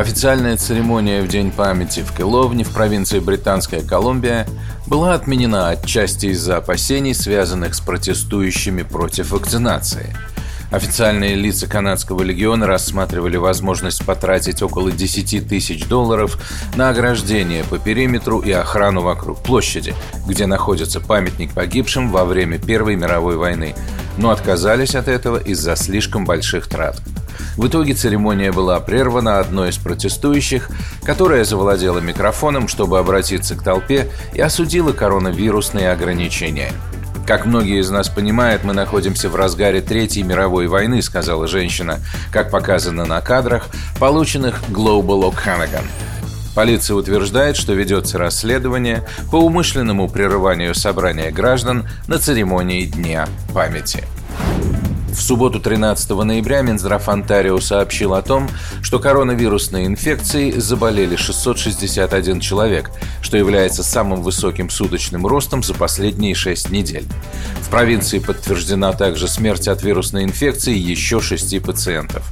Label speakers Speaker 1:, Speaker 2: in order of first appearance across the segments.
Speaker 1: Официальная церемония в День памяти в Келовне в провинции Британская Колумбия была отменена отчасти из-за опасений, связанных с протестующими против вакцинации. Официальные лица канадского легиона рассматривали возможность потратить около 10 тысяч долларов на ограждение по периметру и охрану вокруг площади, где находится памятник погибшим во время Первой мировой войны, но отказались от этого из-за слишком больших трат. В итоге церемония была прервана одной из протестующих, которая завладела микрофоном, чтобы обратиться к толпе и осудила коронавирусные ограничения. Как многие из нас понимают, мы находимся в разгаре Третьей мировой войны, сказала женщина, как показано на кадрах, полученных Global O'Connor. Полиция утверждает, что ведется расследование по умышленному прерыванию собрания граждан на церемонии Дня памяти. В субботу 13 ноября Минздрав Онтарио сообщил о том, что коронавирусной инфекцией заболели 661 человек, что является самым высоким суточным ростом за последние 6 недель. В провинции подтверждена также смерть от вирусной инфекции еще 6 пациентов.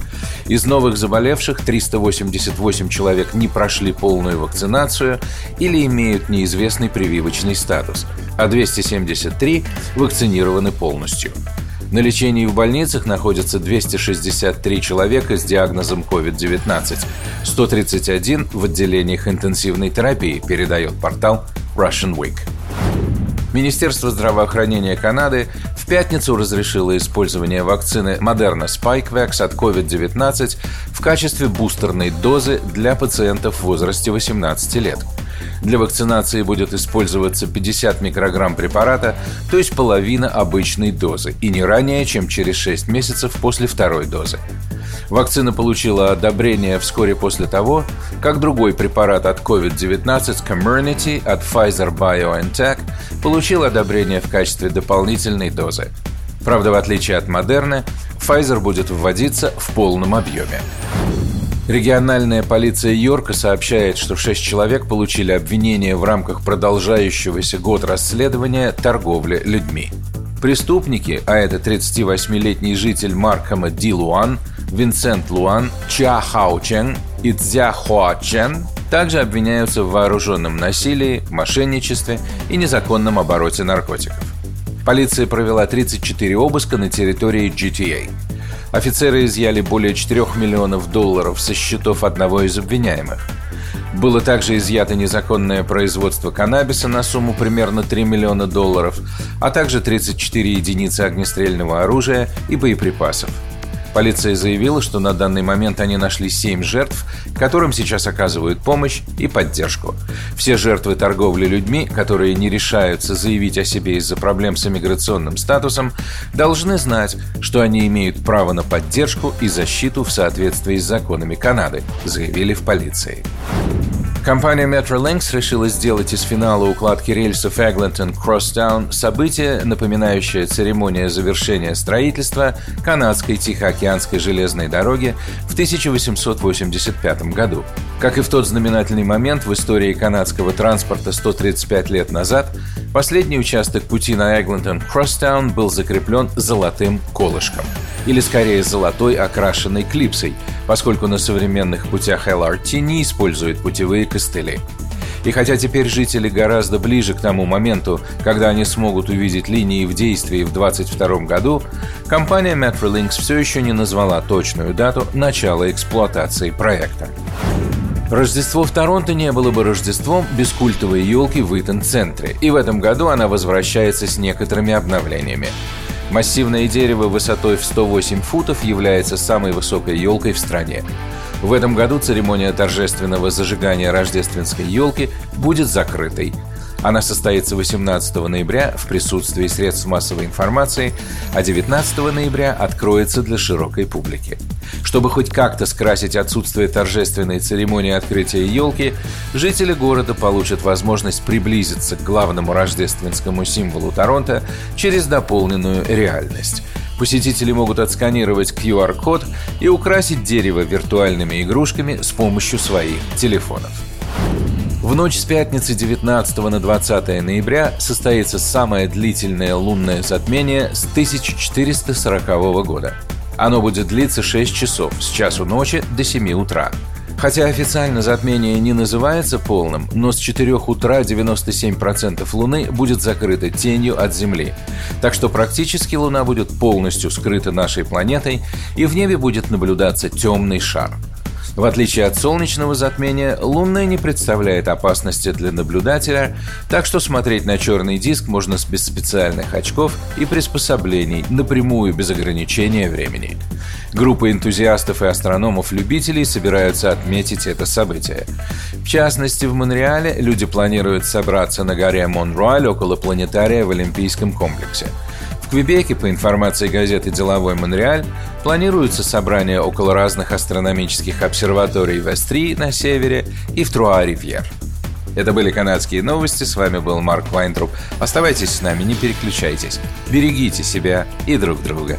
Speaker 1: Из новых заболевших 388 человек не прошли полную вакцинацию или имеют неизвестный прививочный статус, а 273 вакцинированы полностью. На лечении в больницах находятся 263 человека с диагнозом COVID-19, 131 в отделениях интенсивной терапии, передает портал Russian Week. Министерство здравоохранения Канады в пятницу разрешило использование вакцины Moderna Spikevax от COVID-19 в качестве бустерной дозы для пациентов в возрасте 18 лет – для вакцинации будет использоваться 50 микрограмм препарата, то есть половина обычной дозы, и не ранее, чем через 6 месяцев после второй дозы. Вакцина получила одобрение вскоре после того, как другой препарат от COVID-19 Comirnaty от Pfizer BioNTech получил одобрение в качестве дополнительной дозы. Правда, в отличие от Модерны, Pfizer будет вводиться в полном объеме. Региональная полиция Йорка сообщает, что шесть человек получили обвинение в рамках продолжающегося год расследования торговли людьми. Преступники, а это 38-летний житель Маркома Ди Луан, Винсент Луан, Ча Хао Чен и Цзя Хуа Чен, также обвиняются в вооруженном насилии, мошенничестве и незаконном обороте наркотиков. Полиция провела 34 обыска на территории GTA. Офицеры изъяли более 4 миллионов долларов со счетов одного из обвиняемых. Было также изъято незаконное производство каннабиса на сумму примерно 3 миллиона долларов, а также 34 единицы огнестрельного оружия и боеприпасов – Полиция заявила, что на данный момент они нашли семь жертв, которым сейчас оказывают помощь и поддержку. Все жертвы торговли людьми, которые не решаются заявить о себе из-за проблем с иммиграционным статусом, должны знать, что они имеют право на поддержку и защиту в соответствии с законами Канады, заявили в полиции. Компания Metrolinx решила сделать из финала укладки рельсов Эглинтон Crosstown событие, напоминающее церемония завершения строительства канадской Тихоокеанской железной дороги в 1885 году. Как и в тот знаменательный момент в истории канадского транспорта 135 лет назад, последний участок пути на Эглинтон Crosstown был закреплен золотым колышком – или скорее золотой окрашенной клипсой, поскольку на современных путях LRT не используют путевые костыли. И хотя теперь жители гораздо ближе к тому моменту, когда они смогут увидеть линии в действии в 2022 году, компания Metrolinx все еще не назвала точную дату начала эксплуатации проекта. Рождество в Торонто не было бы Рождеством без культовой елки в Итон-центре, и в этом году она возвращается с некоторыми обновлениями. Массивное дерево высотой в 108 футов является самой высокой елкой в стране. В этом году церемония торжественного зажигания рождественской елки будет закрытой. Она состоится 18 ноября в присутствии средств массовой информации, а 19 ноября откроется для широкой публики. Чтобы хоть как-то скрасить отсутствие торжественной церемонии открытия елки, жители города получат возможность приблизиться к главному рождественскому символу Торонто через дополненную реальность. Посетители могут отсканировать QR-код и украсить дерево виртуальными игрушками с помощью своих телефонов. В ночь с пятницы 19 на 20 ноября состоится самое длительное лунное затмение с 1440 года. Оно будет длиться 6 часов с часу ночи до 7 утра. Хотя официально затмение не называется полным, но с 4 утра 97% Луны будет закрыто тенью от Земли. Так что практически Луна будет полностью скрыта нашей планетой, и в небе будет наблюдаться темный шар – в отличие от солнечного затмения, лунное не представляет опасности для наблюдателя, так что смотреть на черный диск можно без специальных очков и приспособлений, напрямую без ограничения времени. Группа энтузиастов и астрономов-любителей собираются отметить это событие. В частности, в Монреале люди планируют собраться на горе Монруаль около планетария в Олимпийском комплексе – в Квебеке, по информации газеты «Деловой Монреаль», планируется собрание около разных астрономических обсерваторий в Эстри на севере и в Труа-Ривьер. Это были канадские новости, с вами был Марк Вайнтруп. Оставайтесь с нами, не переключайтесь. Берегите себя и друг друга.